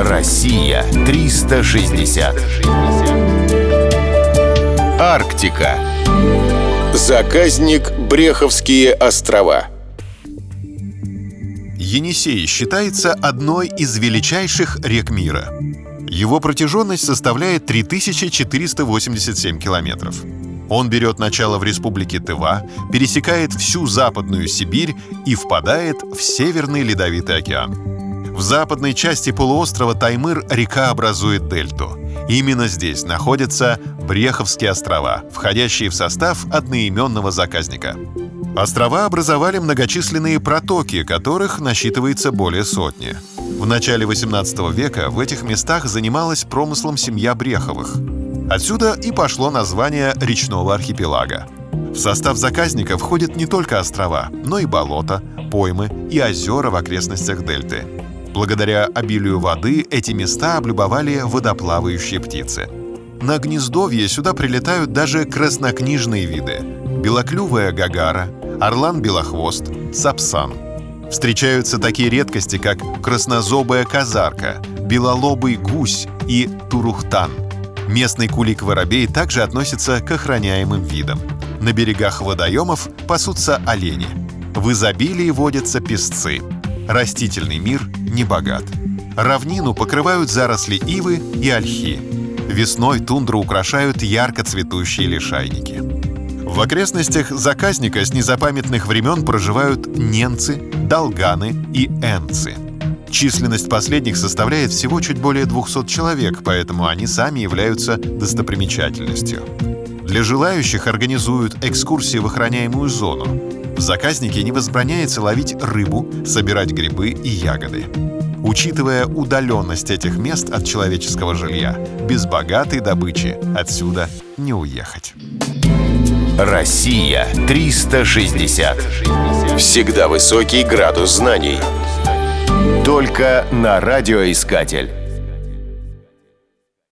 Россия 360. Арктика. Заказник Бреховские острова. Енисей считается одной из величайших рек мира. Его протяженность составляет 3487 километров. Он берет начало в республике Тыва, пересекает всю Западную Сибирь и впадает в Северный Ледовитый океан. В западной части полуострова Таймыр река образует дельту. Именно здесь находятся Бреховские острова, входящие в состав одноименного заказника. Острова образовали многочисленные протоки, которых насчитывается более сотни. В начале XVIII века в этих местах занималась промыслом семья Бреховых. Отсюда и пошло название речного архипелага. В состав заказника входят не только острова, но и болота, поймы и озера в окрестностях дельты. Благодаря обилию воды эти места облюбовали водоплавающие птицы. На гнездовье сюда прилетают даже краснокнижные виды – белоклювая гагара, орлан-белохвост, сапсан. Встречаются такие редкости, как краснозобая казарка, белолобый гусь и турухтан – Местный кулик-воробей также относится к охраняемым видам. На берегах водоемов пасутся олени. В изобилии водятся песцы. Растительный мир не богат. Равнину покрывают заросли ивы и ольхи. Весной тундру украшают ярко цветущие лишайники. В окрестностях заказника с незапамятных времен проживают ненцы, долганы и энцы – Численность последних составляет всего чуть более 200 человек, поэтому они сами являются достопримечательностью. Для желающих организуют экскурсии в охраняемую зону. В заказнике не возбраняется ловить рыбу, собирать грибы и ягоды. Учитывая удаленность этих мест от человеческого жилья, без богатой добычи отсюда не уехать. Россия 360. Всегда высокий градус знаний. Только на радиоискатель.